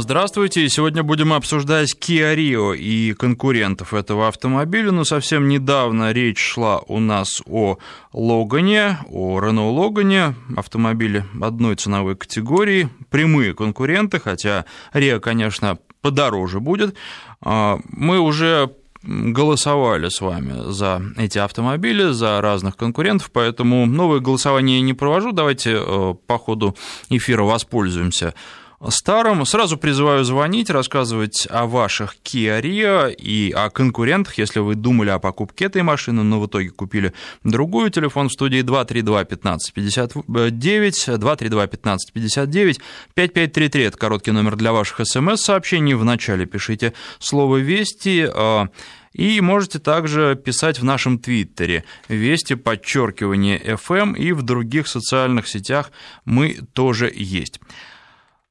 Здравствуйте. Сегодня будем обсуждать Kia Rio и конкурентов этого автомобиля. Но совсем недавно речь шла у нас о Логане, о Renault Логане, автомобиле одной ценовой категории, прямые конкуренты, хотя Rio, конечно, подороже будет. А, мы уже голосовали с вами за эти автомобили, за разных конкурентов, поэтому новое голосование не провожу. Давайте э, по ходу эфира воспользуемся старым. Сразу призываю звонить, рассказывать о ваших Kia Rio и о конкурентах, если вы думали о покупке этой машины, но в итоге купили другую. Телефон в студии 232 15 59, 232 15 59, 5533 – это короткий номер для ваших смс-сообщений. Вначале пишите слово «Вести», а, и можете также писать в нашем твиттере «Вести подчеркивание FM» и в других социальных сетях мы тоже есть.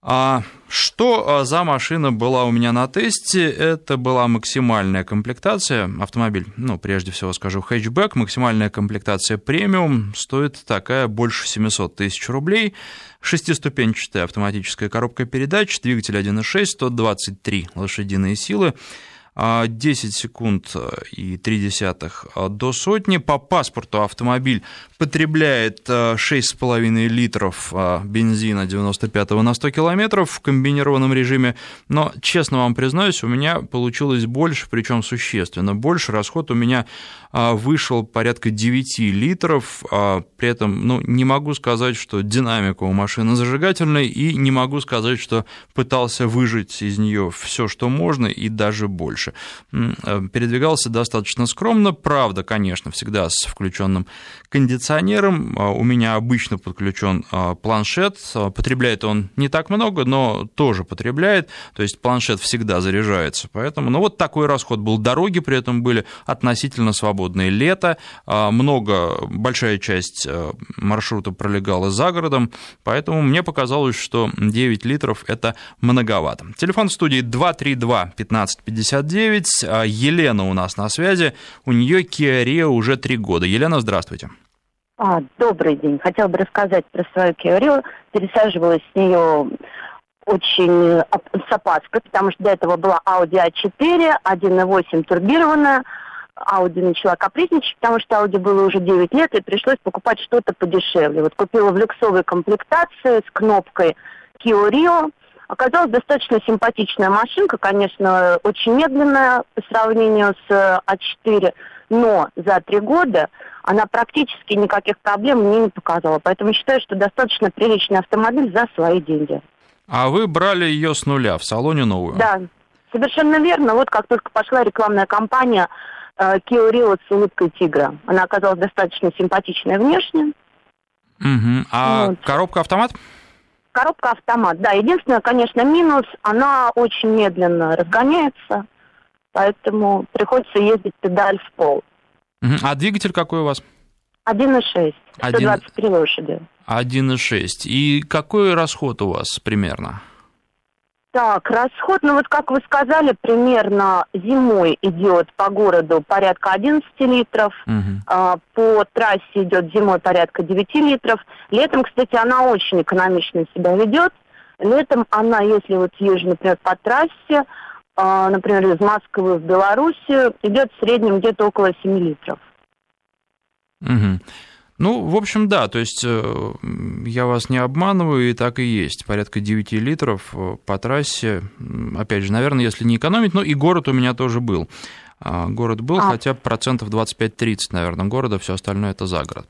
А что а, за машина была у меня на тесте? Это была максимальная комплектация. Автомобиль, ну, прежде всего скажу, хэтчбэк, максимальная комплектация премиум, стоит такая больше 700 тысяч рублей. Шестиступенчатая автоматическая коробка передач, двигатель 1.6, 123 лошадиные силы. 10 секунд и 3 десятых до сотни. По паспорту автомобиль потребляет 6,5 литров бензина 95 на 100 километров в комбинированном режиме, но, честно вам признаюсь, у меня получилось больше, причем существенно больше. Расход у меня вышел порядка 9 литров, при этом ну, не могу сказать, что динамика у машины зажигательная, и не могу сказать, что пытался выжать из нее все, что можно, и даже больше дальше. Э, передвигался достаточно скромно, правда, конечно, всегда с включенным кондиционером. А, у меня обычно подключен а, планшет, а, потребляет он не так много, но тоже потребляет, то есть планшет всегда заряжается, поэтому, ну вот такой расход был. Дороги при этом были относительно свободные. Лето, много, большая часть маршрута пролегала за городом, поэтому мне показалось, что 9 литров – это многовато. Телефон в студии 232 1559 9. А Елена у нас на связи. У нее Kia уже три года. Елена, здравствуйте. А, добрый день. Хотела бы рассказать про свою Kia. Пересаживалась с нее очень с опаской, потому что до этого была Audi A4, 1.8 турбированная. Audi начала капризничать, потому что Audi было уже 9 лет, и пришлось покупать что-то подешевле. Вот купила в люксовой комплектации с кнопкой Kia Rio – Оказалась достаточно симпатичная машинка, конечно, очень медленная по сравнению с А4, но за три года она практически никаких проблем мне не показала. Поэтому считаю, что достаточно приличный автомобиль за свои деньги. А вы брали ее с нуля в салоне новую? Да, совершенно верно. Вот как только пошла рекламная кампания э, Kia Rio с улыбкой тигра. Она оказалась достаточно симпатичная внешне. Угу. А вот. коробка автомат? Коробка автомат, да. Единственное, конечно, минус, она очень медленно разгоняется, поэтому приходится ездить педаль в пол. А двигатель какой у вас? 1,6, 123 лошади. 1,6. И какой расход у вас примерно? Так, расход, ну вот как вы сказали, примерно зимой идет по городу порядка 11 литров, угу. а, по трассе идет зимой порядка 9 литров. Летом, кстати, она очень экономично себя ведет. Летом она, если вот езжу, например, по трассе, а, например, из Москвы в Белоруссию, идет в среднем где-то около 7 литров. Угу. Ну, в общем, да, то есть э, я вас не обманываю, и так и есть. Порядка 9 литров э, по трассе. Опять же, наверное, если не экономить, но и город у меня тоже был. А, город был, а. хотя процентов 25-30, наверное, города, все остальное это за город.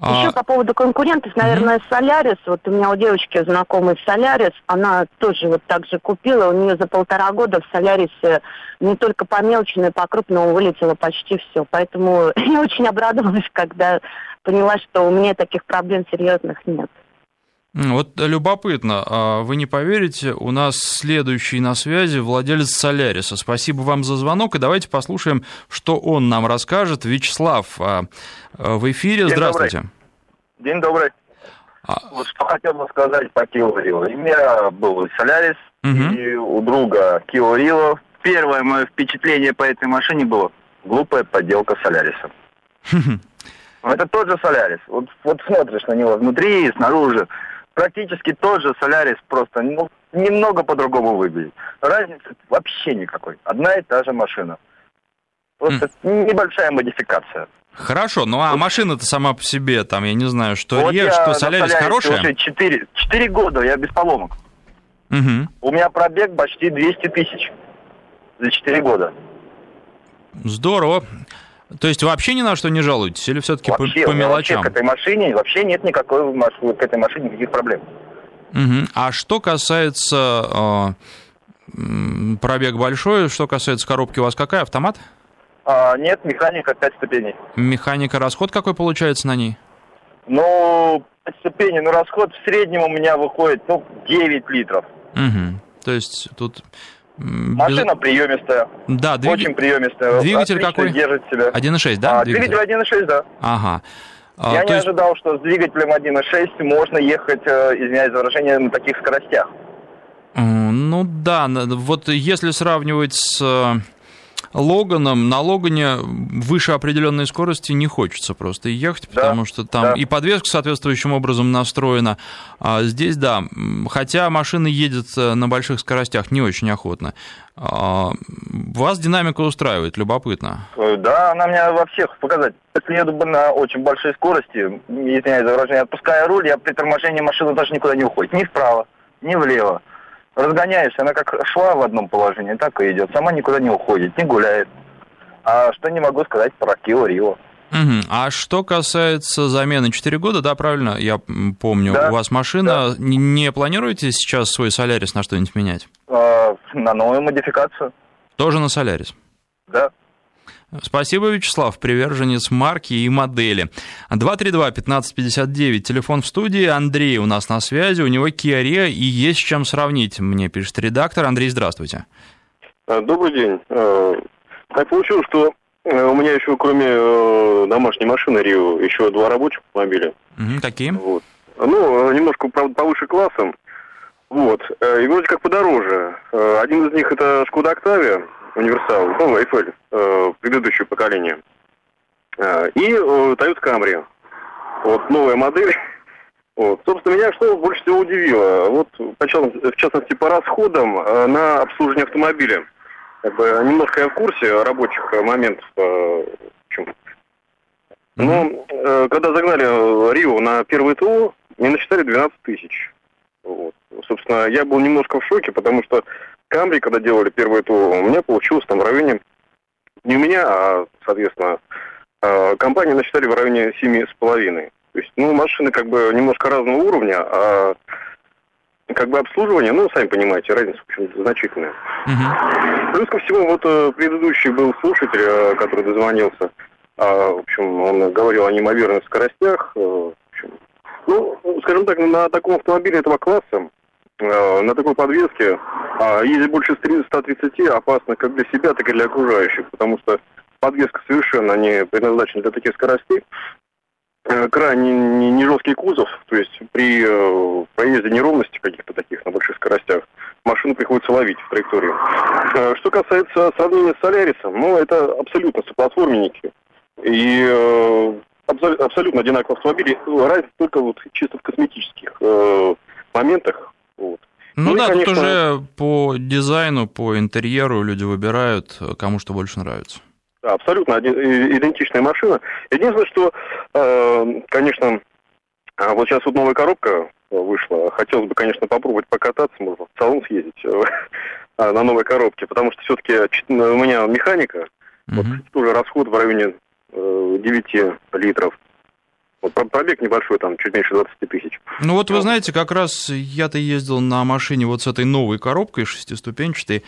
Еще а... по поводу конкурентов, наверное, mm-hmm. Солярис. Вот у меня у девочки знакомый Солярис, она тоже вот так же купила. У нее за полтора года в Солярисе не только по мелочи, но и по крупному вылетело почти все. Поэтому я очень обрадовалась, когда поняла, что у меня таких проблем серьезных нет. Вот любопытно, а вы не поверите, у нас следующий на связи владелец Соляриса. Спасибо вам за звонок, и давайте послушаем, что он нам расскажет. Вячеслав а, а, в эфире, День здравствуйте. Добрый. День добрый. А... Вот что хотел бы сказать по Кио У меня был Солярис, угу. и у друга Кио Первое мое впечатление по этой машине было глупая подделка Соляриса. Это тот же Солярис. Вот, вот смотришь на него внутри и снаружи. Практически тот же Солярис, просто ну, немного по-другому выглядит. Разницы вообще никакой. Одна и та же машина. Просто mm. небольшая модификация. Хорошо, ну а машина-то сама по себе, там, я не знаю, что вот Ре, что Солярис хорошая? уже 4, 4 года, я без поломок. Угу. У меня пробег почти 200 тысяч за 4 года. Здорово. То есть вообще ни на что не жалуетесь? Или все-таки по, по мелочам? Вообще к этой машине вообще нет никакой к этой машине никаких проблем. Угу. А что касается э, пробег большой, что касается коробки, у вас какая? Автомат? А, нет, механика 5 ступеней. Механика, расход какой получается на ней? Ну, 5 ступеней, ну расход в среднем у меня выходит, ну, 9 литров. Угу. То есть тут... Машина без... приемистая. Да, двиг... очень приемистая. Двигатель Отлично какой? держит себя. 1.6, да? А, двигатель 1.6, да. Ага. А, Я не есть... ожидал, что с двигателем 1.6 можно ехать, э, извиняюсь за выражение, на таких скоростях. Ну да, вот если сравнивать с э, Логаном, на Логане выше определенной скорости не хочется просто ехать, потому да, что там да. и подвеска соответствующим образом настроена. А здесь, да, хотя машина едет э, на больших скоростях не очень охотно. А, вас динамика устраивает, любопытно. Э, да, она меня во всех показать. Если еду на очень большой скорости, извиняюсь за выражение, отпуская руль, я при торможении машина даже никуда не уходит. Ни вправо, ни влево разгоняешься, она как шла в одном положении, так и идет. Сама никуда не уходит, не гуляет. А что не могу сказать про Кио Рио. Угу. А что касается замены 4 года, да, правильно, я помню, да, у вас машина, да. не планируете сейчас свой Солярис на что-нибудь менять? А, на новую модификацию. Тоже на Солярис? Да. Спасибо, Вячеслав, приверженец марки и модели. 232-1559, телефон в студии. Андрей у нас на связи, у него Kia Rio и есть с чем сравнить, мне пишет редактор. Андрей, здравствуйте. А, добрый день. А, так получилось, что э, у меня еще кроме э, домашней машины Рио еще два рабочих автомобиля. Угу, какие? Вот. Ну, немножко, правда, повыше классом. Вот. Э, и вроде как подороже. Один из них это Шкода Октавия универсал, ну, Eiffel, э, предыдущее поколение. Э, и э, Toyota Camry. Вот новая модель. Вот. Собственно, меня что больше всего удивило? Вот, в частности, по расходам э, на обслуживание автомобиля. Как бы, немножко я в курсе рабочих моментов. Э, Но э, когда загнали Рио на первый ТО, мне насчитали 12 тысяч. Вот. Собственно, я был немножко в шоке, потому что Камри, когда делали первое ТО, у меня получилось там в районе, не у меня, а, соответственно, а, компания насчитали в районе семи с половиной. То есть, ну, машины как бы немножко разного уровня, а как бы обслуживание, ну, сами понимаете, разница, в общем, значительная. Угу. Плюс ко всему, вот э, предыдущий был слушатель, э, который дозвонился, а, в общем, он говорил о неимоверных скоростях. Э, в общем, ну, скажем так, на таком автомобиле этого класса на такой подвеске а ездить больше 130 опасно как для себя, так и для окружающих, потому что подвеска совершенно не предназначена для таких скоростей. Э, крайне не, не жесткий кузов, то есть при э, проезде неровности каких-то таких на больших скоростях машину приходится ловить в траекторию. Э, что касается сравнения с Солярисом, ну это абсолютно соплатформенники. И э, абсолютно одинаковые автомобили. Разница только вот чисто в косметических э, моментах. Вот. Ну, ну да, конечно... тут уже по дизайну, по интерьеру люди выбирают, кому что больше нравится. Да, абсолютно идентичная машина. Единственное, что, э, конечно, а вот сейчас вот новая коробка вышла. Хотелось бы, конечно, попробовать покататься, можно в салон съездить э, на новой коробке, потому что все-таки у меня механика, вот тоже расход в районе 9 э, литров. Вот пробег небольшой, там, чуть меньше 20 тысяч. Ну вот вы знаете, как раз я-то ездил на машине вот с этой новой коробкой шестиступенчатой,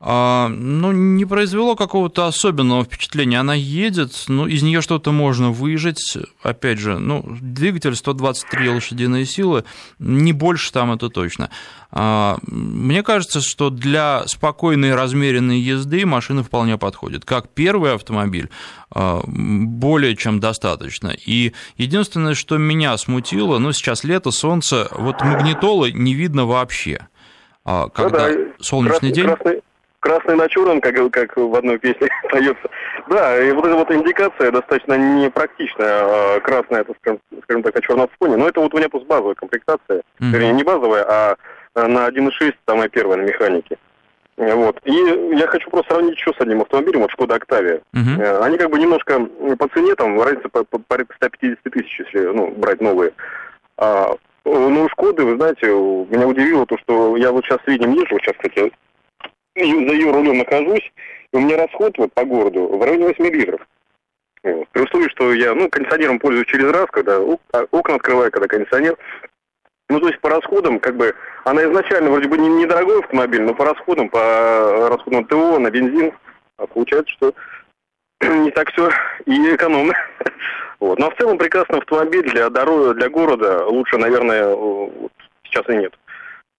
ну, не произвело какого-то особенного впечатления. Она едет, ну, из нее что-то можно выжать. Опять же, ну, двигатель 123 лошадиные силы, не больше там это точно. А, мне кажется, что для спокойной размеренной езды машина вполне подходит. Как первый автомобиль, а, более чем достаточно. И единственное, что меня смутило, ну, сейчас лето, солнце, вот магнитолы не видно вообще. Когда ну, да, солнечный красный, день... Красный красный на черном, как, как в одной песне поется. Да, и вот эта вот индикация достаточно непрактичная. А красная, это, скажем, скажем так, на черном фоне. Но это вот у меня просто базовая комплектация. Mm-hmm. Вернее, не базовая, а на 1.6, самая первая на механике. Вот. И я хочу просто сравнить еще с одним автомобилем, вот Шкода Октавия. Uh-huh. Они как бы немножко по цене, там разница по, по, порядка 150 тысяч, если ну, брать новые. А, ну, Шкоды, вы знаете, меня удивило то, что я вот сейчас среднем езжу, сейчас, кстати, за ее рулем нахожусь, и у меня расход вот по городу в районе 8 литров. Вот. При условии, что я, ну, кондиционером пользуюсь через раз, когда а, окна открываю, когда кондиционер. Ну, то есть по расходам, как бы, она изначально вроде бы недорогой автомобиль, но по расходам, по расходам ТО на бензин, а получается, что не так все и экономно. Вот. Но в целом прекрасный автомобиль для дороги, для города лучше, наверное, вот, сейчас и нет.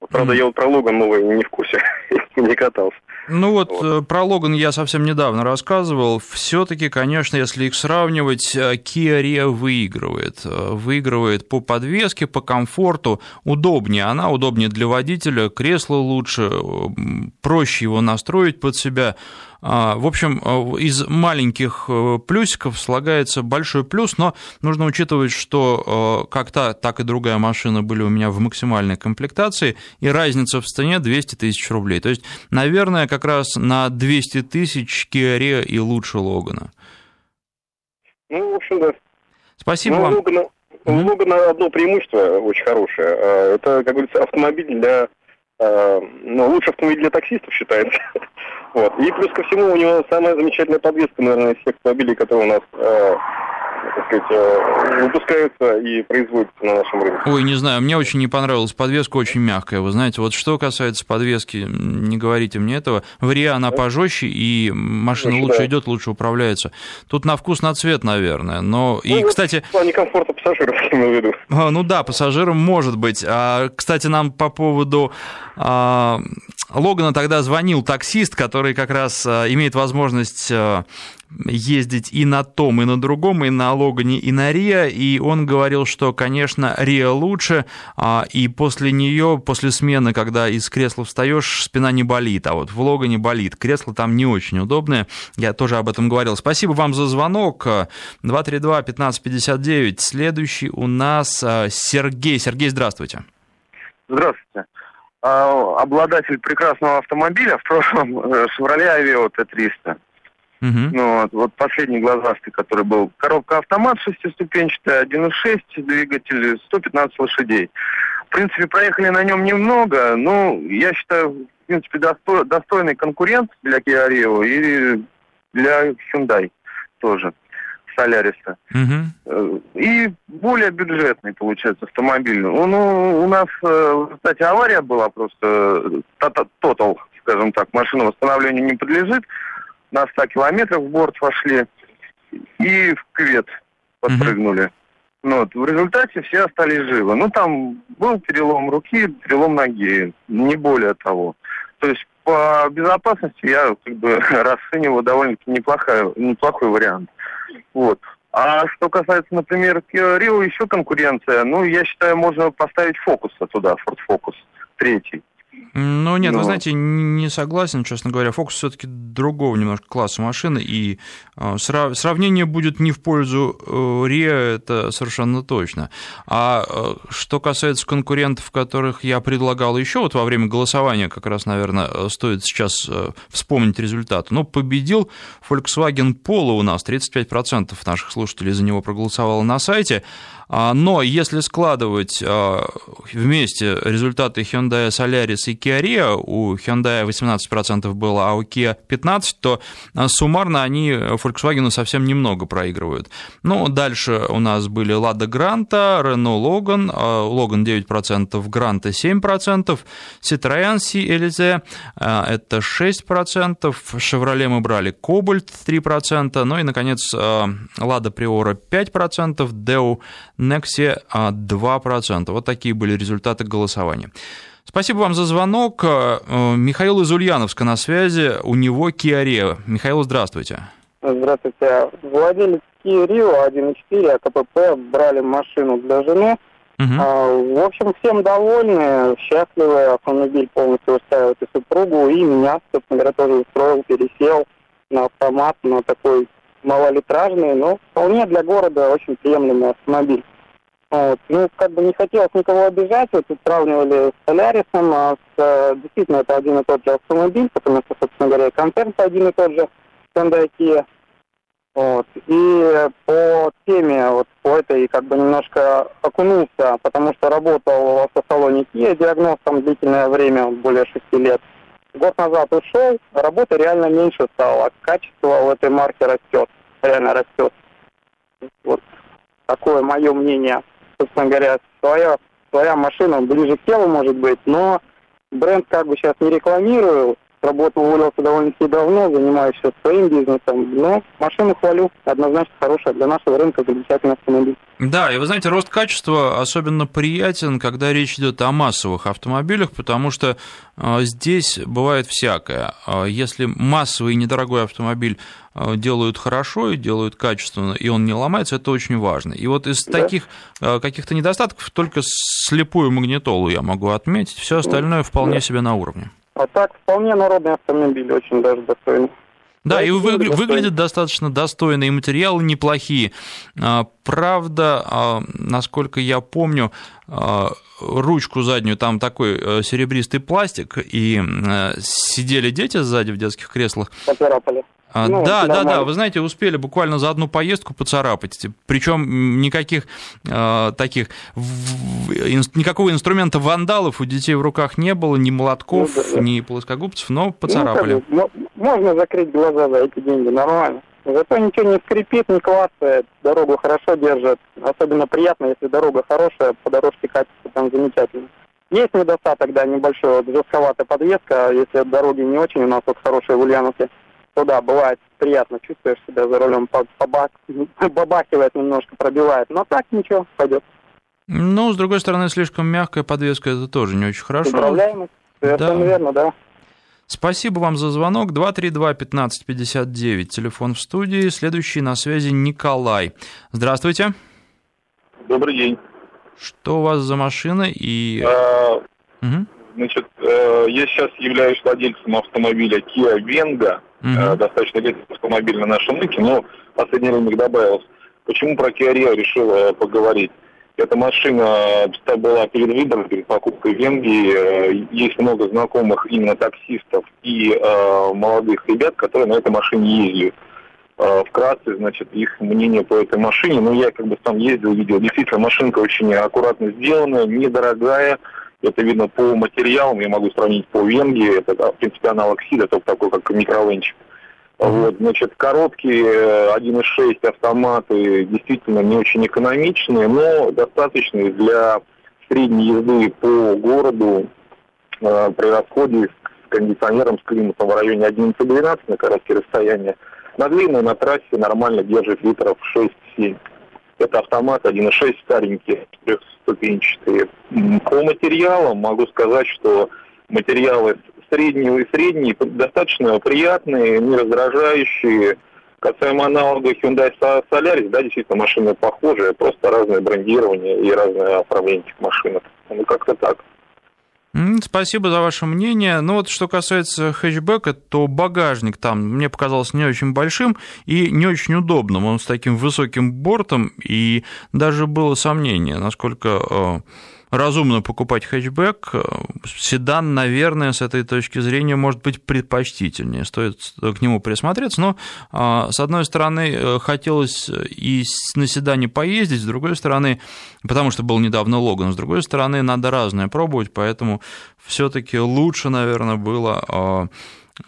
Правда, я вот про Логан новый не в курсе, не катался. Ну вот, вот э, про Логан я совсем недавно рассказывал. Все-таки, конечно, если их сравнивать, э, Kia Rio выигрывает. Э, выигрывает по подвеске, по комфорту. Удобнее она, удобнее для водителя, кресло лучше, проще его настроить под себя. А, в общем, э, из маленьких э, плюсиков слагается большой плюс, но нужно учитывать, что э, как та, так и другая машина были у меня в максимальной комплектации, и разница в цене 200 тысяч рублей. То есть, наверное, как раз на 200 тысяч Kia Rio и лучше Логана. Ну, в общем, да. Спасибо ну, вам. Логана, у Логана одно преимущество очень хорошее. Это, как говорится, автомобиль для ну, лучший автомобиль для таксистов считается. Вот. И плюс ко всему у него самая замечательная подвеска, наверное, из всех автомобилей, которые у нас э, так сказать, э, выпускаются и производятся на нашем рынке. Ой, не знаю, мне очень не понравилась подвеска, очень мягкая. Вы знаете, вот что касается подвески, не говорите мне этого. В Риа она пожестче, и машина Значит, лучше да. идет, лучше управляется. Тут на вкус, на цвет, наверное. Но, ну, и, кстати... В плане комфорта пассажиров, я имею в виду. А, ну да, пассажирам может быть. А, кстати, нам по поводу а, Логана тогда звонил таксист, который как раз а, имеет возможность а, ездить и на том, и на другом, и на Логане, и на Риа, и он говорил, что, конечно, Риа лучше, а, и после нее, после смены, когда из кресла встаешь, спина не болит, а вот в Логане болит. Кресло там не очень удобное, я тоже об этом говорил. Спасибо вам за звонок. 232-1559. Следующий у нас Сергей. Сергей, здравствуйте. Здравствуйте. А, обладатель прекрасного автомобиля, в прошлом Chevrolet Aveo T300. Uh-huh. Ну, вот, вот последний глазастый, который был. Коробка автомат шестиступенчатая, 1.6, двигатель 115 лошадей. В принципе, проехали на нем немного, но я считаю, в принципе, достой, достойный конкурент для Kia Rio и для Hyundai тоже. Соляриса. Угу. И более бюджетный, получается, автомобиль. Ну, у нас, кстати, авария была просто тотал, скажем так. Машина восстановлению не подлежит. На 100 километров в борт вошли и в квет подпрыгнули. Угу. Ну, вот, в результате все остались живы. Ну, там был перелом руки, перелом ноги, не более того. То есть по безопасности я как бы расцениваю довольно-таки неплохой, неплохой вариант. Вот. А что касается, например, Rio, еще конкуренция. Ну, я считаю, можно поставить фокус туда, Ford Focus, третий. Ну, нет, Но... вы знаете, не согласен, честно говоря. Фокус все-таки другого немножко класса машины, и а, сравнение будет не в пользу Рио, э, это совершенно точно. А э, что касается конкурентов, которых я предлагал еще вот во время голосования, как раз, наверное, э, стоит сейчас вспомнить результат. Ну, победил Volkswagen Polo у нас, 35% наших слушателей за него проголосовало на сайте, но если складывать а, вместе результаты Hyundai Solaris и Kia Rio, у Hyundai 18% было, а у Kia 15%, то а, суммарно они Volkswagen совсем немного проигрывают. Ну, дальше у нас были Lada Granta, Renault Logan, Logan 9%, Granta 7%, Citroёn C-Elise это 6%, Chevrolet мы брали Cobalt 3%, ну и, наконец, Lada Priora 5%, Deo Nexia 2%. Вот такие были результаты голосования. Спасибо вам за звонок. Э, Михаил из Ульяновска на связи. У него Kia Rio. Михаил, здравствуйте. Здравствуйте. Владелец Kia Rio 1.4 АКПП брали машину для жены. Угу. В общем, всем довольны, счастливы. Автомобиль полностью устраивает и супругу, и меня, собственно говоря, тоже устроил, пересел на автомат, на такой малолитражный, но вполне для города очень приемлемый автомобиль. Вот. Ну, как бы не хотелось никого обижать, вот тут сравнивали с Солярисом, а с, э, действительно это один и тот же автомобиль, потому что, собственно говоря, и концерн один и тот же, Hyundai. Вот. И по теме, вот по этой, как бы немножко окунулся, потому что работал в автосалоне Kia диагностом длительное время, более шести лет. Год назад ушел, работы реально меньше стало, качество у этой марки растет, реально растет. Вот такое мое мнение собственно говоря, своя, своя машина ближе к телу может быть, но бренд как бы сейчас не рекламирую, работу уволился довольно-таки давно, занимаюсь сейчас своим бизнесом, но машину хвалю, однозначно хорошая для нашего рынка, замечательный автомобиль. Да, и вы знаете, рост качества особенно приятен, когда речь идет о массовых автомобилях, потому что а, здесь бывает всякое. А, если массовый и недорогой автомобиль а, делают хорошо и делают качественно, и он не ломается, это очень важно. И вот из да. таких каких-то недостатков только слепую магнитолу я могу отметить, все остальное вполне да. себе на уровне. А так вполне народный автомобиль, очень даже достойный. Да, и вы, выглядит достаточно достойно, и материалы неплохие. А, правда, а, насколько я помню, а, ручку заднюю, там такой э, серебристый пластик, и э, сидели дети сзади в детских креслах. Поцарапали. А, ну, да, да, да, вы знаете, успели буквально за одну поездку поцарапать. Причем никаких э, таких, ин, никакого инструмента вандалов у детей в руках не было, ни молотков, ну, да, да. ни плоскогубцев, но поцарапали. Ну, как, можно закрыть глаза за эти деньги, нормально. Зато ничего не скрипит, не клацает, дорогу хорошо держит. Особенно приятно, если дорога хорошая, по дорожке качество там замечательно. Есть недостаток, да, небольшой, вот жестковатая подвеска, если дороги не очень, у нас вот хорошие в Ульяновке то да, бывает приятно, чувствуешь себя за рулем, побак, побахивает немножко, пробивает, но так ничего, пойдет. Ну, с другой стороны, слишком мягкая подвеска, это тоже не очень хорошо. Управляемость, совершенно да. верно, да. Спасибо вам за звонок. 232-1559, телефон в студии. Следующий на связи Николай. Здравствуйте. Добрый день. Что у вас за машина и... А, угу. Значит, э, я сейчас являюсь владельцем автомобиля Kia Venga uh достаточно редкий автомобиль на нашем рынке, но в последнее время их добавилось. Почему про Kia Rio решил э, поговорить? Эта машина была перед выбором, перед покупкой Венгии. Э, есть много знакомых именно таксистов и э, молодых ребят, которые на этой машине ездят. Э, вкратце, значит, их мнение по этой машине. Ну, я как бы сам ездил, видел. Действительно, машинка очень аккуратно сделанная, недорогая. Это видно по материалам, я могу сравнить по Венгии, это, в принципе, аналог Сида, только такой, как микровенчик. Вот, значит, короткие 1.6 э, автоматы действительно не очень экономичные, но достаточные для средней езды по городу э, при расходе с кондиционером, с климатом в районе 11-12 на короткие расстояния. На длинной, на трассе нормально держит литров 6-7. Это автомат 1.6 старенький, трехступенчатые. По материалам могу сказать, что материалы среднего и средние достаточно приятные, не раздражающие. Касаемо аналога Hyundai Solaris, да, действительно, машины похожие, просто разное брендирование и разное оформление этих машин. Ну, как-то так. Спасибо за ваше мнение. Ну вот что касается хэтчбека, то багажник там мне показался не очень большим и не очень удобным. Он с таким высоким бортом, и даже было сомнение, насколько э, разумно покупать хэтчбэк. Седан, наверное, с этой точки зрения может быть предпочтительнее, стоит к нему присмотреться, но, а, с одной стороны, э, хотелось и на седане поездить, с другой стороны, потому что был недавно Логан, с другой стороны, надо разное пробовать, поэтому все таки лучше, наверное, было а,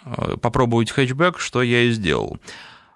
а, попробовать хэтчбэк, что я и сделал.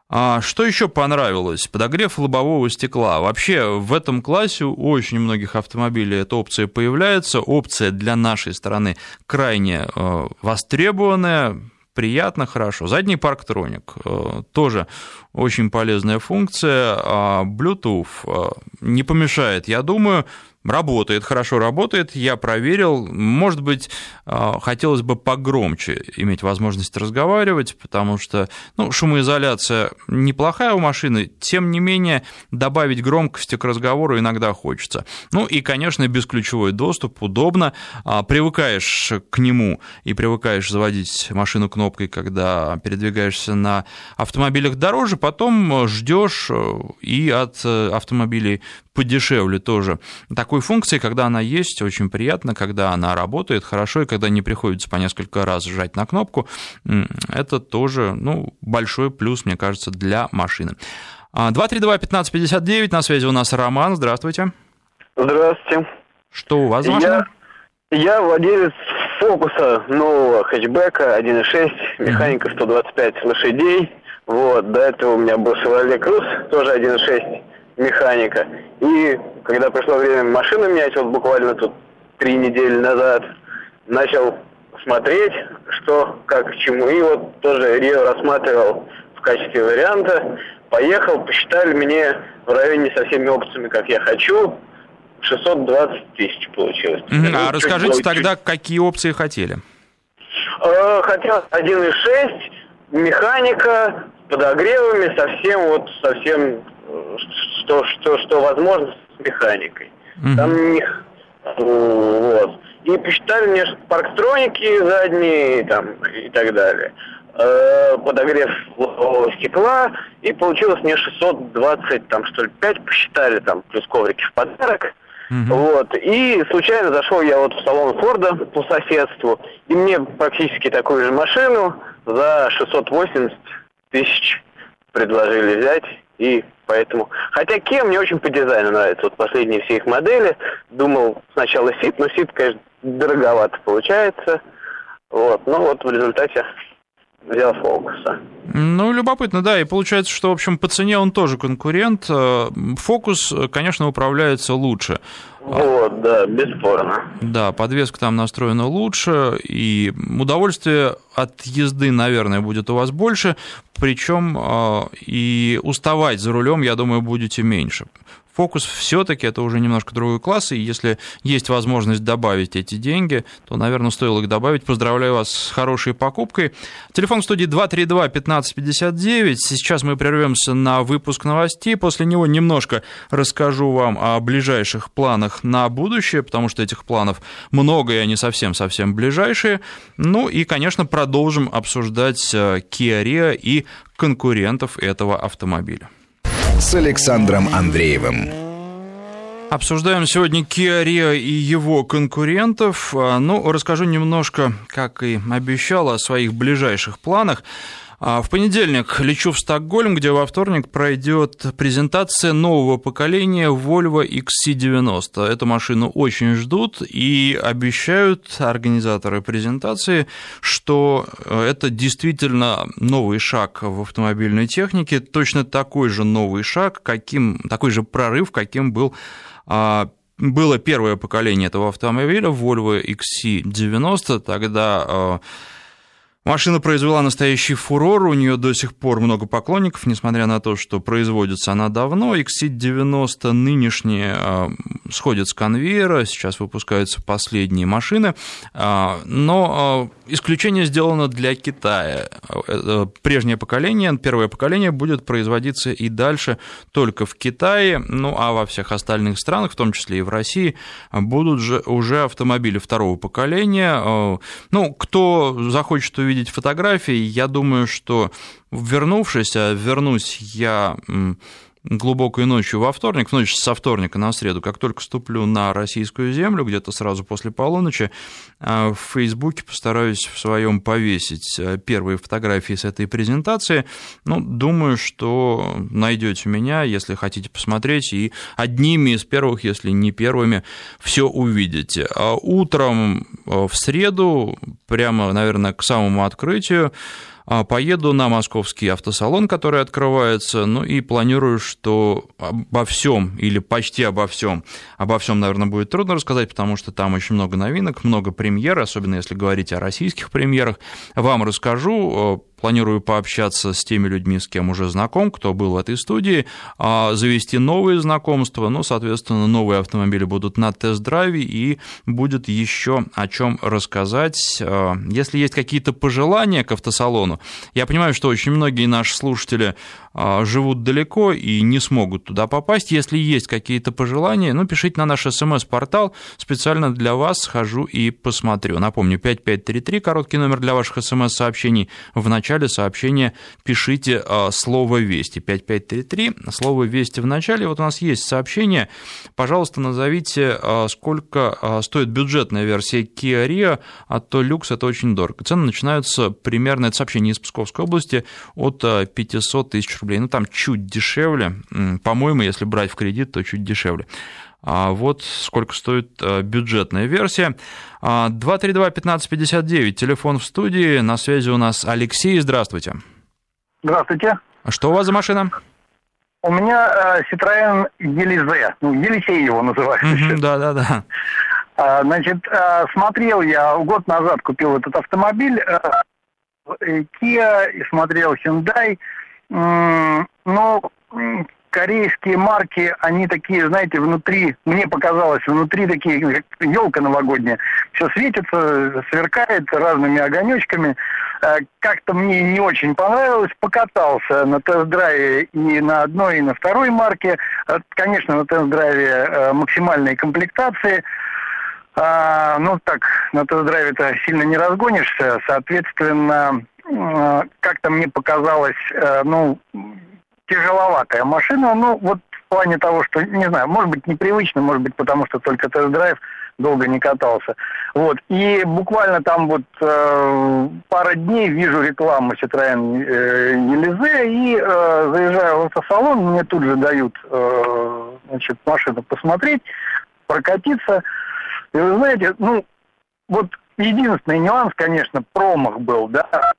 А что еще понравилось? Подогрев лобового стекла. Вообще в этом классе у очень многих автомобилей эта опция появляется. Опция для нашей страны крайне э, востребованная, приятно, хорошо. Задний парктроник э, тоже очень полезная функция. А Bluetooth э, не помешает, я думаю, Работает, хорошо работает, я проверил. Может быть, а, хотелось бы погромче иметь возможность разговаривать, потому что ну, шумоизоляция неплохая у машины, тем не менее добавить громкости к разговору иногда хочется. Ну и, конечно, бесключевой доступ удобно, а, привыкаешь к нему и привыкаешь заводить машину кнопкой, когда передвигаешься на автомобилях дороже, потом ждешь э, и от э, автомобилей подешевле тоже. Такой функции, когда она есть, очень приятно, когда она работает хорошо, и когда не приходится по несколько раз жать на кнопку, это тоже ну, большой плюс, мне кажется, для машины. 232-1559, на связи у нас Роман, здравствуйте. Здравствуйте. Что у вас за машина? Я, я владелец фокуса нового хэтчбека 1.6, механика 125 лошадей. Вот, до этого у меня был Chevrolet Cruze, тоже 1.6 механика. И когда пришло время машину менять, вот буквально тут три недели назад, начал смотреть, что, как, к чему. И вот тоже Рио рассматривал в качестве варианта. Поехал, посчитали мне в районе со всеми опциями, как я хочу, 620 тысяч получилось. Mm-hmm. А расскажите чуть тогда, какие опции хотели? Э, хотел 1.6, механика, подогревами, совсем вот совсем что, что, что возможно с механикой. Mm-hmm. Там них вот. И посчитали мне парктроники задние там, и так далее. Э, подогрев стекла, и получилось мне 620, там, что ли, 5 посчитали, там, плюс коврики в подарок. Угу. Вот. И случайно зашел я вот в салон Форда по соседству, и мне практически такую же машину за 680 тысяч предложили взять, и поэтому... Хотя Kia мне очень по дизайну нравится, вот последние все их модели. Думал сначала Сит, но Сит, конечно, дороговато получается. Вот, но вот в результате взял фокуса. Ну, любопытно, да, и получается, что, в общем, по цене он тоже конкурент. Э, фокус, конечно, управляется лучше. Вот, да, бесспорно. Да, подвеска там настроена лучше, и удовольствие от езды, наверное, будет у вас больше, причем э, и уставать за рулем, я думаю, будете меньше. Фокус все-таки это уже немножко другой класс, и если есть возможность добавить эти деньги, то, наверное, стоило их добавить. Поздравляю вас с хорошей покупкой. Телефон в студии 232-1559. Сейчас мы прервемся на выпуск новостей. После него немножко расскажу вам о ближайших планах на будущее, потому что этих планов много, и они совсем-совсем ближайшие. Ну и, конечно, продолжим обсуждать э, Kia Rio и конкурентов этого автомобиля с Александром Андреевым. Обсуждаем сегодня Kia Rio и его конкурентов. А, ну, расскажу немножко, как и обещал, о своих ближайших планах. А, в понедельник лечу в Стокгольм, где во вторник пройдет презентация нового поколения Volvo XC90. Эту машину очень ждут и обещают организаторы презентации, что э, это действительно новый шаг в автомобильной технике, точно такой же новый шаг, каким, такой же прорыв, каким был а, было первое поколение этого автомобиля, Volvo XC90, тогда э, Машина произвела настоящий фурор, у нее до сих пор много поклонников, несмотря на то, что производится она давно. XC90 нынешние а, сходят с конвейера, сейчас выпускаются последние машины, а, но а, исключение сделано для Китая. Э, прежнее поколение, первое поколение будет производиться и дальше только в Китае, ну а во всех остальных странах, в том числе и в России, будут же уже автомобили второго поколения. Ну, кто захочет увидеть видеть фотографии. Я думаю, что вернувшись, а вернусь я глубокой ночью во вторник, в ночь со вторника на среду, как только ступлю на российскую землю, где-то сразу после полуночи, а, в Фейсбуке постараюсь в своем повесить э, первые фотографии с этой презентации. Ну, думаю, что найдете меня, если хотите посмотреть, и одними из первых, если не первыми, все увидите. А утром э, в среду, прямо, наверное, к самому открытию, поеду на московский автосалон, который открывается, ну и планирую, что обо всем или почти обо всем, обо всем, наверное, будет трудно рассказать, потому что там очень много новинок, много премьер, особенно если говорить о российских премьерах. Вам расскажу, планирую пообщаться с теми людьми, с кем уже знаком, кто был в этой студии, а, завести новые знакомства, ну, соответственно, новые автомобили будут на тест-драйве, и будет еще о чем рассказать. А, если есть какие-то пожелания к автосалону, я понимаю, что очень многие наши слушатели живут далеко и не смогут туда попасть. Если есть какие-то пожелания, ну, пишите на наш смс-портал. Специально для вас схожу и посмотрю. Напомню, 5533, короткий номер для ваших смс-сообщений. В начале сообщения пишите слово «Вести». 5533, слово «Вести» в начале. Вот у нас есть сообщение. Пожалуйста, назовите, сколько стоит бюджетная версия Kia Rio, а то люкс это очень дорого. Цены начинаются примерно, это сообщение из Псковской области, от 500 тысяч рублей. Ну, там чуть дешевле. По-моему, если брать в кредит, то чуть дешевле. А вот сколько стоит э, бюджетная версия. 232-1559, телефон в студии. На связи у нас Алексей. Здравствуйте. Здравствуйте. А что у вас за машина? У меня э, Citroёn Елизе, ну, Елисей его называют. Да-да-да. А, значит, э, смотрел я, год назад купил этот автомобиль, Kia, и смотрел Hyundai. Но корейские марки, они такие, знаете, внутри, мне показалось, внутри такие, как елка новогодняя. Все светится, сверкает разными огонечками. Э, как-то мне не очень понравилось. Покатался на тест-драйве и на одной, и на второй марке. Э, конечно, на тест-драйве э, максимальной комплектации. А, ну, так, на тест-драйве-то сильно не разгонишься. Соответственно, как-то мне показалось, ну, тяжеловатая машина. Ну, вот в плане того, что, не знаю, может быть, непривычно, может быть, потому что только тест-драйв долго не катался. Вот. И буквально там вот э, пара дней вижу рекламу Citroёn э, и э, заезжаю в автосалон, мне тут же дают э, значит, машину посмотреть, прокатиться. И вы знаете, ну, вот единственный нюанс, конечно, промах был, да,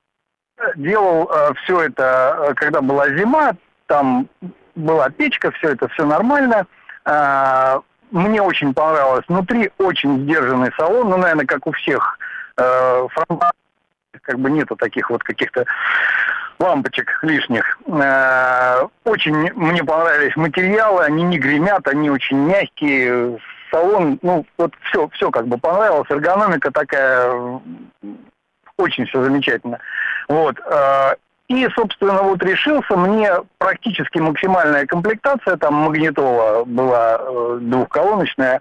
делал э, все это, э, когда была зима, там была печка, все это, все нормально. А, мне очень понравилось. Внутри очень сдержанный салон, ну, наверное, как у всех э, как бы нету таких вот каких-то лампочек лишних. Э, очень мне понравились материалы, они не гремят, они очень мягкие. Салон, ну, вот все, все как бы понравилось. Эргономика такая, очень все замечательно. Вот. Э, и, собственно, вот решился, мне практически максимальная комплектация, там магнитола была э, двухколоночная, э,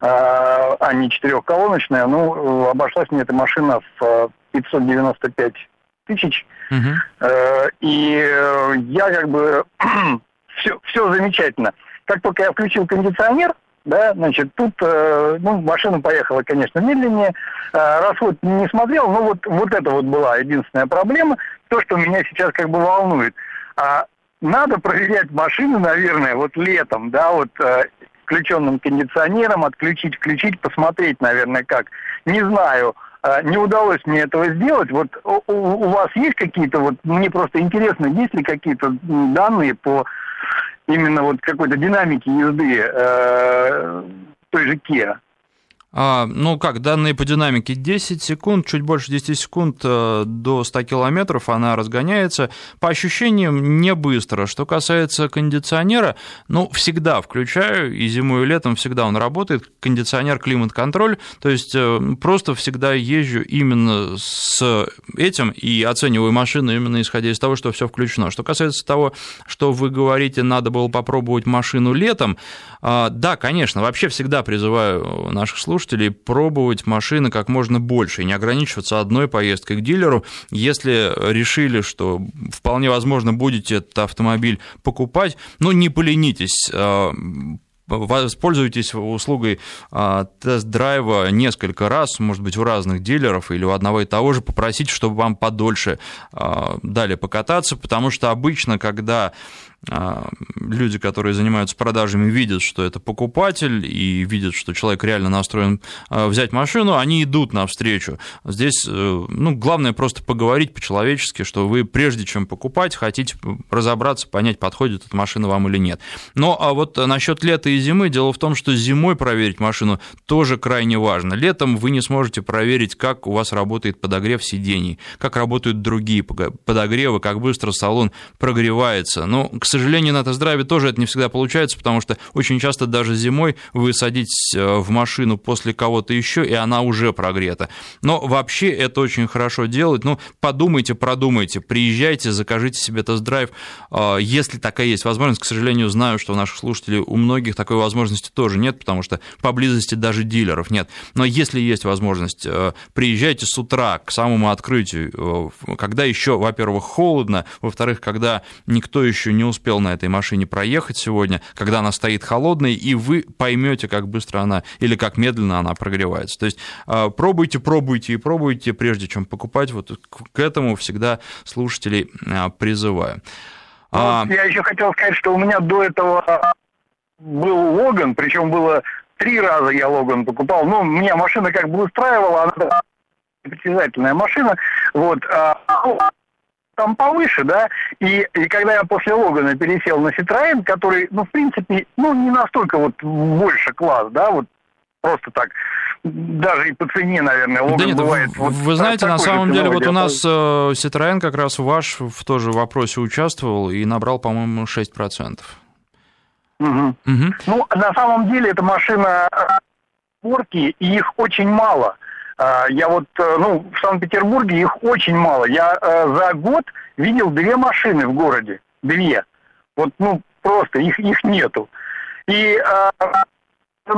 а не четырехколоночная, ну, обошлась мне эта машина в 595 тысяч. Э, и я как бы, все, все замечательно. Как только я включил кондиционер, да, значит, тут, э, ну, машина поехала, конечно, медленнее, э, расход не смотрел, но вот, вот это вот была единственная проблема, то, что меня сейчас как бы волнует. А надо проверять машину, наверное, вот летом, да, вот э, включенным кондиционером, отключить, включить, посмотреть, наверное, как. Не знаю, э, не удалось мне этого сделать. Вот у, у вас есть какие-то, вот мне просто интересно, есть ли какие-то данные по именно вот какой-то динамики езды э, той же Kia? А, ну как, данные по динамике 10 секунд, чуть больше 10 секунд э, до 100 километров она разгоняется. По ощущениям не быстро. Что касается кондиционера, ну всегда включаю, и зимой, и летом всегда он работает. Кондиционер, климат-контроль, то есть э, просто всегда езжу именно с этим и оцениваю машину именно исходя из того, что все включено. Что касается того, что вы говорите, надо было попробовать машину летом, а, да, конечно, вообще всегда призываю наших слушателей слушателей пробовать машины как можно больше и не ограничиваться одной поездкой к дилеру. Если решили, что вполне возможно будете этот автомобиль покупать, ну не поленитесь, а, воспользуйтесь услугой а, тест-драйва несколько раз, может быть, у разных дилеров или у одного и того же, попросите, чтобы вам подольше а, дали покататься, потому что обычно, когда люди, которые занимаются продажами, видят, что это покупатель, и видят, что человек реально настроен а, взять машину, они идут навстречу. Здесь, э, ну, главное просто поговорить по-человечески, что вы, прежде чем покупать, хотите разобраться, понять, подходит эта машина вам или нет. Но а вот насчет лета и зимы, дело в том, что зимой проверить машину тоже крайне важно. Летом вы не сможете проверить, как у вас работает подогрев сидений, как работают другие подогревы, как быстро салон прогревается. Но, к сожалению, на тест-драйве тоже это не всегда получается, потому что очень часто даже зимой вы садитесь э, в машину после кого-то еще, и она уже прогрета. Но вообще это очень хорошо делать. Ну, подумайте, продумайте, приезжайте, закажите себе тест-драйв, э, если такая есть возможность. К сожалению, знаю, что у наших слушателей у многих такой возможности тоже нет, потому что поблизости даже дилеров нет. Но если есть возможность, э, приезжайте с утра к самому открытию, когда еще, во-первых, холодно, во-вторых, когда никто еще не успел на этой машине проехать сегодня, когда она стоит холодной, и вы поймете, как быстро она или как медленно она прогревается. То есть а, пробуйте, пробуйте и пробуйте, прежде чем покупать. Вот к этому всегда слушателей а, призываю. Ну, а... Я еще хотел сказать, что у меня до этого был Логан, причем было три раза я Логан покупал. Ну, меня машина как бы устраивала, она притязательная машина. Вот. А, там повыше, да, и, и когда я после Логана пересел на Citroёn, который, ну, в принципе, ну, не настолько вот больше класс, да, вот просто так, даже и по цене, наверное, Логан да нет, бывает. Вы, вот вы знаете, на самом деле, вот у нас э, Citroёn как раз ваш в тоже вопросе участвовал и набрал, по-моему, 6%. Угу. Угу. Ну, на самом деле, это машина порки, и их очень мало – я вот, э, ну, в Санкт-Петербурге их очень мало. Я э, за год видел две машины в городе. Две. Вот, ну, просто их, их нету. И э,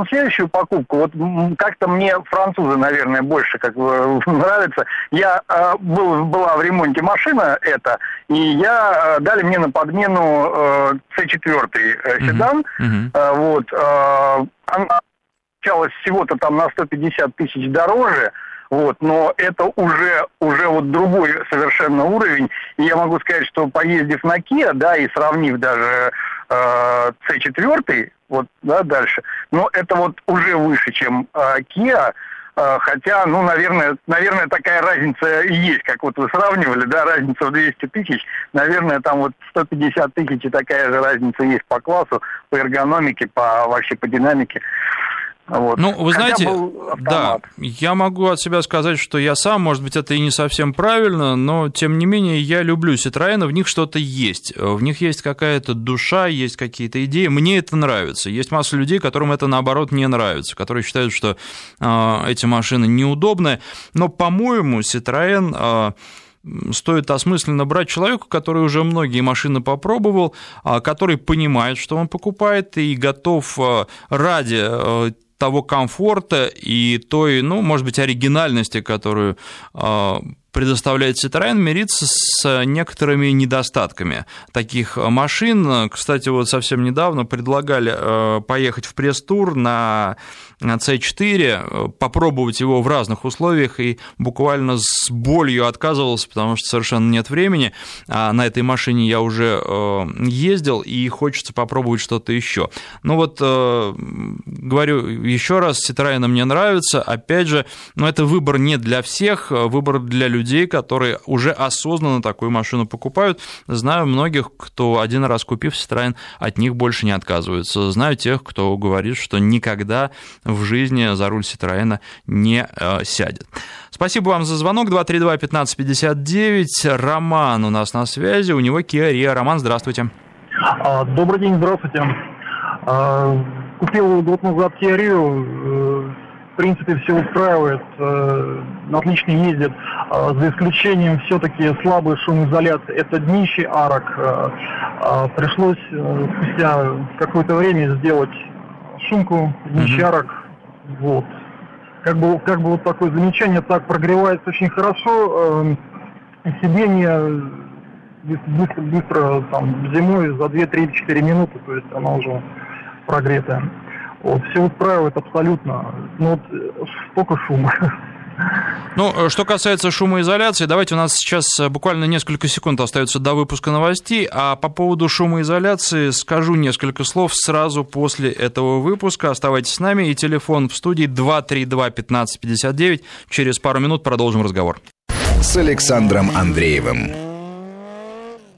следующую покупку, вот как-то мне французы, наверное, больше как бы нравятся. Я э, был, была в ремонте машина эта, и я э, дали мне на подмену э, C4 э, седан. Mm-hmm. Э, вот, э, она получалось всего-то там на 150 тысяч дороже, вот, но это уже, уже вот другой совершенно уровень. И я могу сказать, что поездив на Kia, да, и сравнив даже э, C4, вот, да, дальше, но это вот уже выше, чем э, Kia, э, хотя, ну, наверное, наверное, такая разница и есть, как вот вы сравнивали, да, разница в 200 тысяч, наверное, там вот 150 тысяч и такая же разница есть по классу, по эргономике, по вообще по динамике. Вот. Ну, вы Хотя знаете, да, я могу от себя сказать, что я сам, может быть, это и не совсем правильно, но тем не менее я люблю Citroёn, в них что-то есть, в них есть какая-то душа, есть какие-то идеи, мне это нравится. Есть масса людей, которым это наоборот не нравится, которые считают, что э, эти машины неудобные, но, по-моему, Citroёn э, стоит осмысленно брать человеку, который уже многие машины попробовал, а, который понимает, что он покупает и готов ради того комфорта и той, ну, может быть, оригинальности, которую а, предоставляет Citroёn, мириться с некоторыми недостатками таких машин. Кстати, вот совсем недавно предлагали э, поехать в пресс-тур на C4, попробовать его в разных условиях и буквально с болью отказывался, потому что совершенно нет времени. А на этой машине я уже э, ездил и хочется попробовать что-то еще. Ну вот, э, говорю еще раз, Citroёn мне нравится. Опять же, но это выбор не для всех, выбор для людей, которые уже осознанно такую машину покупают. Знаю многих, кто один раз купив Citroёn, от них больше не отказываются. Знаю тех, кто говорит, что никогда в жизни за руль Citroёn не э, сядет. Спасибо вам за звонок. 232-1559. Роман у нас на связи. У него Kia Rio. Роман, здравствуйте. А, добрый день, здравствуйте. А, купил год назад Kia Rio э, в принципе, все устраивает, э, отлично ездит, э, за исключением все-таки слабой шумоизоляции. Это днище арок. Пришлось спустя какое-то время сделать шумку днище арок. Вот. Как бы, как бы вот такое замечание, так прогревается очень хорошо. Э, сиденье быстро, быстро там зимой за 2-3-4 минуты, то есть она уже прогретая. Вот, все устраивает абсолютно. Ну, вот столько шума. Ну, э, что касается шумоизоляции, давайте у нас сейчас э, буквально несколько секунд остается до выпуска новостей, а по поводу шумоизоляции скажу несколько слов сразу после этого выпуска. Оставайтесь с нами, и телефон в студии 232-1559. Через пару минут продолжим разговор. С Александром Андреевым.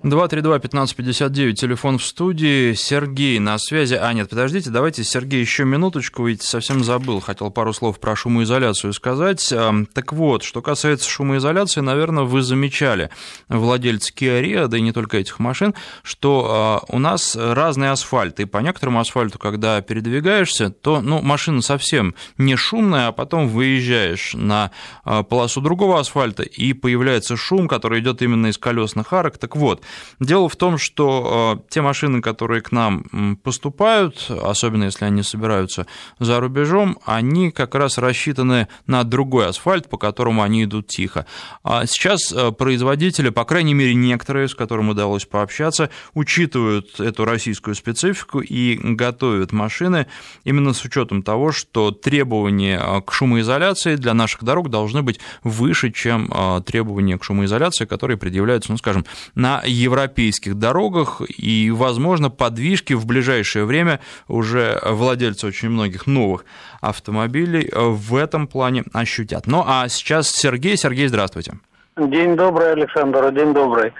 232-1559, телефон в студии. Сергей на связи. А, нет, подождите, давайте, Сергей, еще минуточку, ведь совсем забыл, хотел пару слов про шумоизоляцию сказать. Так вот, что касается шумоизоляции, наверное, вы замечали, владельцы Kia Rio, да и не только этих машин, что а, у нас разный асфальт, и по некоторому асфальту, когда передвигаешься, то, ну, машина совсем не шумная, а потом выезжаешь на а, полосу другого асфальта, и появляется шум, который идет именно из колесных арок. Так вот, Дело в том, что э, те машины, которые к нам поступают, особенно если они собираются за рубежом, они как раз рассчитаны на другой асфальт, по которому они идут тихо. А сейчас э, производители, по крайней мере некоторые, с которыми удалось пообщаться, учитывают эту российскую специфику и готовят машины именно с учетом того, что требования э, к шумоизоляции для наших дорог должны быть выше, чем требования к шумоизоляции, которые предъявляются, ну, скажем, на европейских дорогах, и, возможно, подвижки в ближайшее время уже владельцы очень многих новых автомобилей в этом плане ощутят. Ну, а сейчас Сергей. Сергей, здравствуйте. День добрый, Александр, день добрый.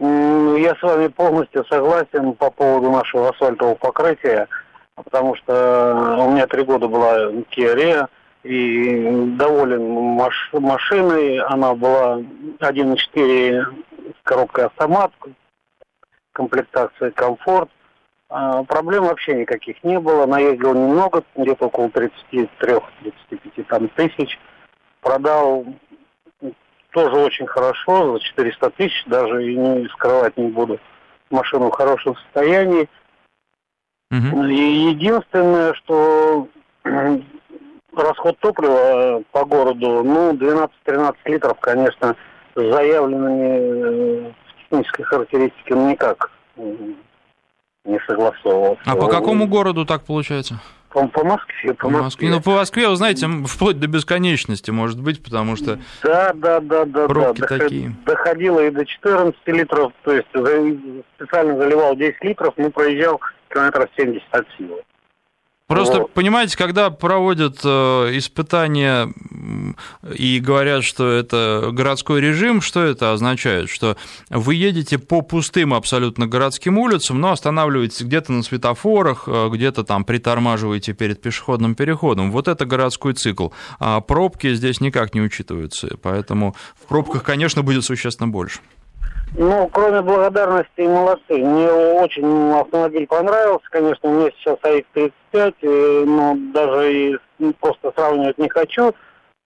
Я с вами полностью согласен по поводу нашего асфальтового покрытия, потому что у меня три года была Kia и доволен маш машиной. Она была 1.4 коробкой автомат, комплектация комфорт. А, проблем вообще никаких не было. Наездил немного, где-то около 33-35 там, тысяч. Продал тоже очень хорошо, за 400 тысяч, даже и не скрывать не буду. Машину в хорошем состоянии. Угу. И единственное, что расход топлива по городу, ну, 12-13 литров, конечно, с заявленными технической характеристики ну, никак не согласовывался. А по какому городу так получается? По, по Москве, по, по Москве. Москве. Ну, по Москве, вы знаете, вплоть до бесконечности, может быть, потому что да, да, да, да, пробки да. такие. Доходило и до 14 литров, то есть специально заливал 10 литров, но проезжал километров 70 от силы. Просто, вот. понимаете, когда проводят э, испытания и говорят, что это городской режим, что это означает? Что вы едете по пустым абсолютно городским улицам, но останавливаетесь где-то на светофорах, э, где-то там притормаживаете перед пешеходным переходом. Вот это городской цикл. А пробки здесь никак не учитываются, поэтому в пробках, конечно, будет существенно больше. Ну, кроме благодарности, молодцы. Мне очень автомобиль понравился, конечно, мне сейчас АИК-35, э, но даже и просто сравнивать не хочу.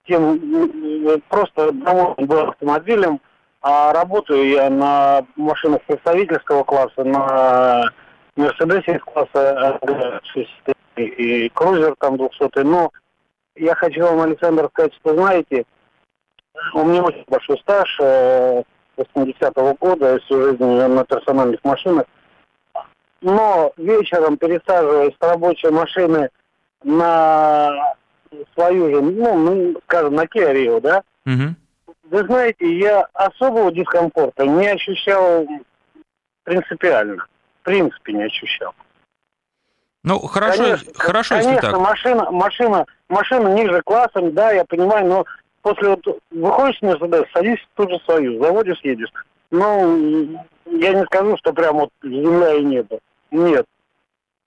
Тем э, просто доволен был автомобилем, а работаю я на машинах представительского класса, на Мерседесе класса и Крузер там 200 но я хочу вам, Александр, сказать, что знаете, у меня очень большой стаж, э, 80-го года, всю жизнь на персональных машинах. Но вечером, пересаживаясь с рабочей машины на свою же, ну, ну скажем, на Kia Rio, да, угу. вы знаете, я особого дискомфорта не ощущал принципиально. В принципе, не ощущал. Ну, хорошо, конечно, хорошо, конечно, если так. машина, машина, машина ниже классом, да, я понимаю, но после вот выходишь на СД, садись тут же свою, заводишь, едешь. Ну, я не скажу, что прям вот земля и небо. Нет.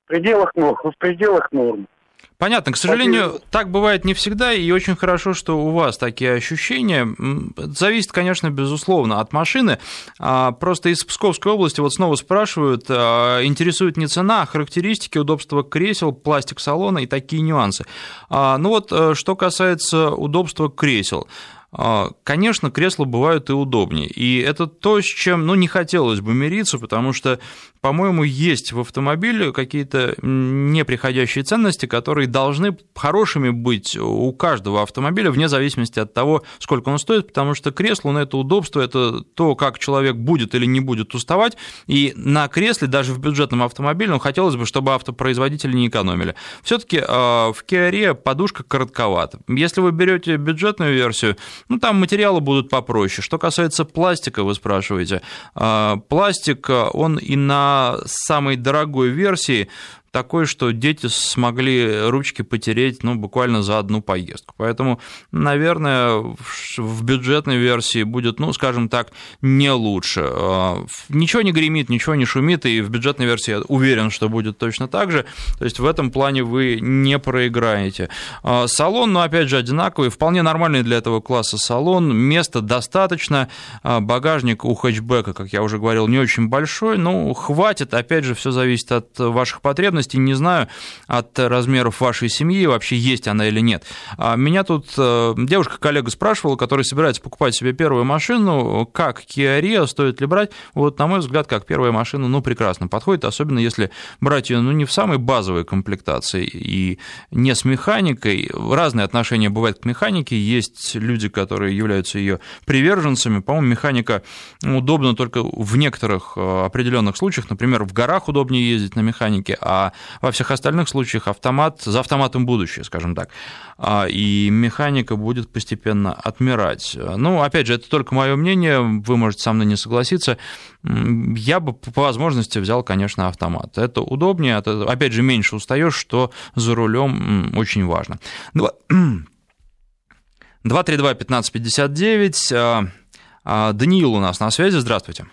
В пределах норм. В пределах норм. Понятно. К сожалению, так бывает не всегда, и очень хорошо, что у вас такие ощущения. Зависит, конечно, безусловно, от машины. А, просто из Псковской области вот снова спрашивают, а, интересует не цена, а характеристики, удобства кресел, пластик салона и такие нюансы. А, ну вот, э, что касается удобства кресел. А, конечно, кресла бывают и удобнее. И это то, с чем ну, не хотелось бы мириться, потому что, по-моему, есть в автомобиле какие-то неприходящие ценности, которые должны хорошими быть у каждого автомобиля, вне зависимости от того, сколько он стоит, потому что кресло, ну, это удобство, это то, как человек будет или не будет уставать. И на кресле, даже в бюджетном автомобиле, ну, хотелось бы, чтобы автопроизводители не экономили. Все-таки а, в Kia подушка коротковата. Если вы берете бюджетную версию, ну, там материалы будут попроще. Что касается пластика, вы спрашиваете. А, пластик, он и на самой дорогой версии такой, что дети смогли ручки потереть, ну, буквально за одну поездку. Поэтому, наверное, в бюджетной версии будет, ну, скажем так, не лучше. А, ничего не гремит, ничего не шумит, и в бюджетной версии я уверен, что будет точно так же. То есть в этом плане вы не проиграете. А, салон, ну, опять же, одинаковый, вполне нормальный для этого класса салон, места достаточно, а, багажник у хэтчбека, как я уже говорил, не очень большой, ну, хватит, опять же, все зависит от ваших потребностей, не знаю, от размеров вашей семьи, вообще есть она или нет. А меня тут э, девушка-коллега спрашивала, которая собирается покупать себе первую машину, как Kia Rio, стоит ли брать, вот, на мой взгляд, как первая машина, ну, прекрасно подходит, особенно если брать ее, ну, не в самой базовой комплектации и не с механикой, разные отношения бывают к механике, есть люди, которые являются ее приверженцами, по-моему, механика удобна только в некоторых э, определенных случаях, например, в горах удобнее ездить на механике, а во всех остальных случаях автомат, за автоматом будущее, скажем так, а, и механика будет постепенно отмирать. Ну, опять же, это только мое мнение, вы можете со мной не согласиться, я бы по возможности взял, конечно, автомат. Это удобнее, это, опять же, меньше устаешь, что за рулем очень важно. 232-1559. А, а, Даниил у нас на связи. Здравствуйте.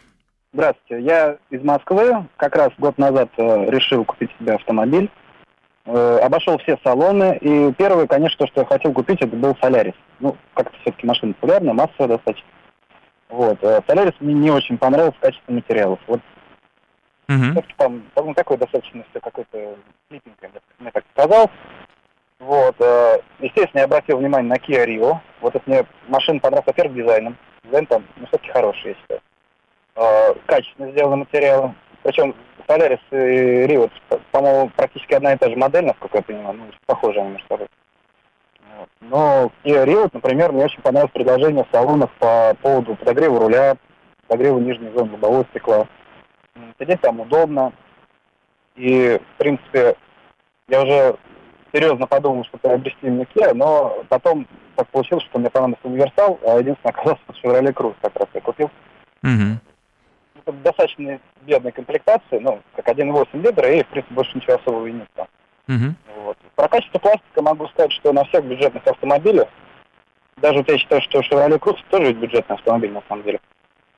Здравствуйте. Я из Москвы. Как раз год назад э, решил купить себе автомобиль. Э, обошел все салоны. И первое, конечно, что я хотел купить, это был Солярис. Ну, как-то все-таки машина популярная, массовая достаточно. Вот. Э, Солярис мне не очень понравился в качестве материалов. Вот все-таки там, по-моему, такое достаточно все какое-то слипенькое, мне так сказал. Вот. Естественно, я обратил внимание на Kia Rio. Вот это мне машина понравилась, во-первых, дизайном. Дизайн там, ну, все-таки хороший, я считаю. Э, качественно сделаны материалы. Причем Солярис и Rio, по-моему, практически одна и та же модель, насколько я понимаю, ну, похожи они между собой. Но Kia Rio, например, мне очень понравилось предложение салонов по поводу подогрева руля, подогрева нижней зоны лобового стекла. Сидеть там удобно. И, в принципе, я уже серьезно подумал, что приобрести мне Kia, но потом так получилось, что мне понадобился универсал, а единственное оказался Chevrolet Cruze как раз я купил. Угу достаточно бедной комплектации, ну, как 1.8 литра, и, в принципе, больше ничего особого и нет там. Uh-huh. Вот. Про качество пластика могу сказать, что на всех бюджетных автомобилях, даже вот я считаю, что Chevrolet Cruze тоже ведь бюджетный автомобиль, на самом деле,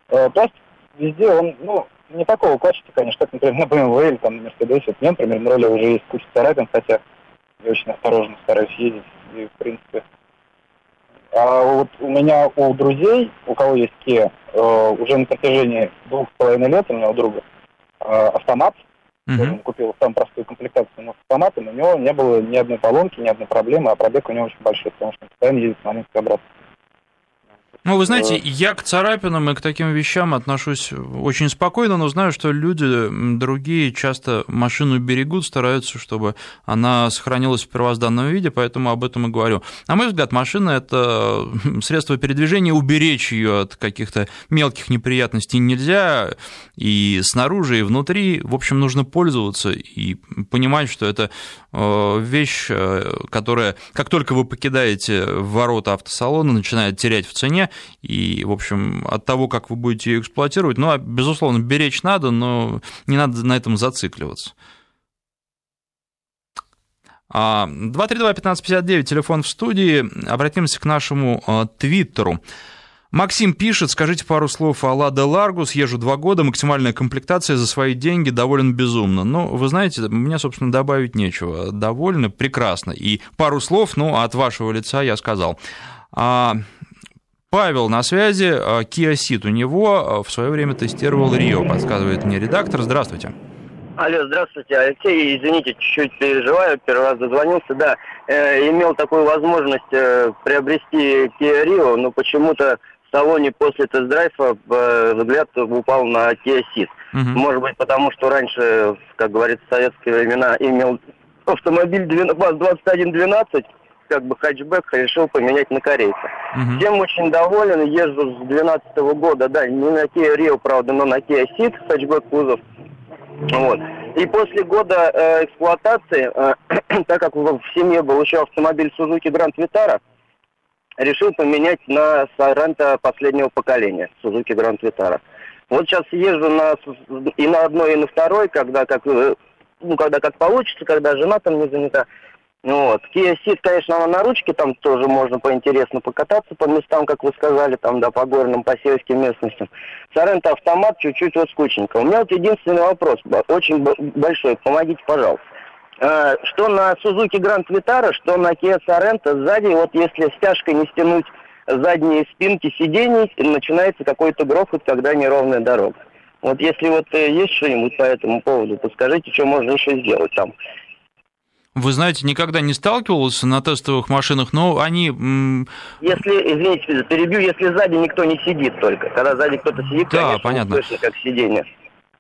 э, пластик везде, он, ну, не такого качества, конечно, как, например, на BMW или там на Mercedes. Вот мне, например, на роли уже есть куча царапин, хотя я очень осторожно стараюсь ездить, и, в принципе, а вот у меня у друзей, у кого есть Kia, э, уже на протяжении двух с половиной лет у меня у друга э, автомат. Uh-huh. Он купил самую простую комплектацию, но с автоматом у него не было ни одной поломки, ни одной проблемы, а пробег у него очень большой, потому что он постоянно ездит с маленькой обратно. Ну, вы знаете, я к царапинам и к таким вещам отношусь очень спокойно, но знаю, что люди другие часто машину берегут, стараются, чтобы она сохранилась в первозданном виде, поэтому об этом и говорю. На мой взгляд, машина – это средство передвижения, уберечь ее от каких-то мелких неприятностей нельзя, и снаружи, и внутри, в общем, нужно пользоваться и понимать, что это э, вещь, э, которая, как только вы покидаете ворота автосалона, начинает терять в цене, и, в общем, от того, как вы будете ее эксплуатировать, ну, а, безусловно, беречь надо, но не надо на этом зацикливаться. 232-1559, а, телефон в студии. Обратимся к нашему а, твиттеру. Максим пишет, скажите пару слов о Лада Ларгус, езжу два года, максимальная комплектация за свои деньги, доволен безумно. Ну, вы знаете, мне, собственно, добавить нечего. Довольно, прекрасно. И пару слов, ну, от вашего лица я сказал. А, Павел на связи, Kia Ceed у него а, в свое время тестировал Рио, подсказывает мне редактор. Здравствуйте. Алло, здравствуйте, Алексей, извините, чуть-чуть переживаю, первый раз дозвонился, да, э, имел такую возможность э, приобрести Kia Rio, но почему-то в салоне после тест-драйва э, взгляд упал на Kia Ceed. Угу. Может быть, потому что раньше, как говорится, в советские времена имел автомобиль 2112, как бы хэтчбэк решил поменять на корейца. Угу. Тем очень доволен, езжу с 2012 года, да, не на Kia Rio, правда, но на Kia Ceed, хэтчбэк кузов. Вот. И после года э, эксплуатации, э, так как в семье был еще автомобиль Suzuki Grand Vitara, решил поменять на Sorento последнего поколения, Suzuki Grand Vitara. Вот сейчас езжу на, и на одной, и на второй, когда как э, ну, когда как получится, когда жена там не занята. Вот. Kia Ceed, конечно, она на ручке, там тоже можно поинтересно покататься по местам, как вы сказали, там, да, по горным, по сельским местностям. Сорента автомат чуть-чуть вот скучненько. У меня вот единственный вопрос, очень большой, помогите, пожалуйста. А, что на Suzuki Grand Vitara, что на Kia Sorento сзади, вот если стяжкой не стянуть задние спинки сидений, начинается какой-то грохот, когда неровная дорога. Вот если вот э, есть что-нибудь по этому поводу, то скажите, что можно еще сделать там. Вы знаете, никогда не сталкивался на тестовых машинах, но они... Если, извините, перебью, если сзади никто не сидит только. Когда сзади кто-то сидит, да, конечно, понятно. слышно, как сиденье.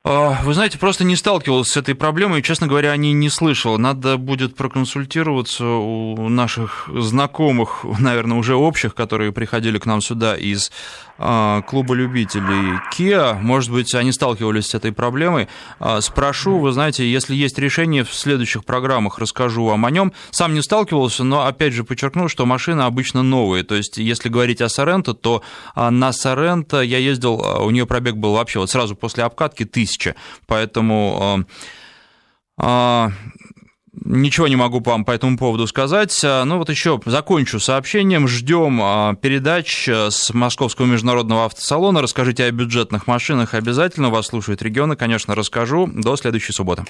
А, вы знаете, просто не сталкивался с этой проблемой, и, честно говоря, о ней не слышал. Надо будет проконсультироваться у наших знакомых, наверное, уже общих, которые приходили к нам сюда из клуба любителей Kia. Может быть, они сталкивались с этой проблемой. А, спрошу, вы знаете, если есть решение, в следующих программах расскажу вам о нем. Сам не сталкивался, но, опять же, подчеркну, что машины обычно новые. То есть, если говорить о Соренто, то на Соренто я ездил, у нее пробег был вообще вот сразу после обкатки тысяч тысяча. Поэтому а, Ничего не могу вам по этому поводу сказать. Ну вот еще закончу сообщением. Ждем а, передач с Московского международного автосалона. Расскажите о бюджетных машинах обязательно. Вас слушают регионы, конечно, расскажу. До следующей субботы.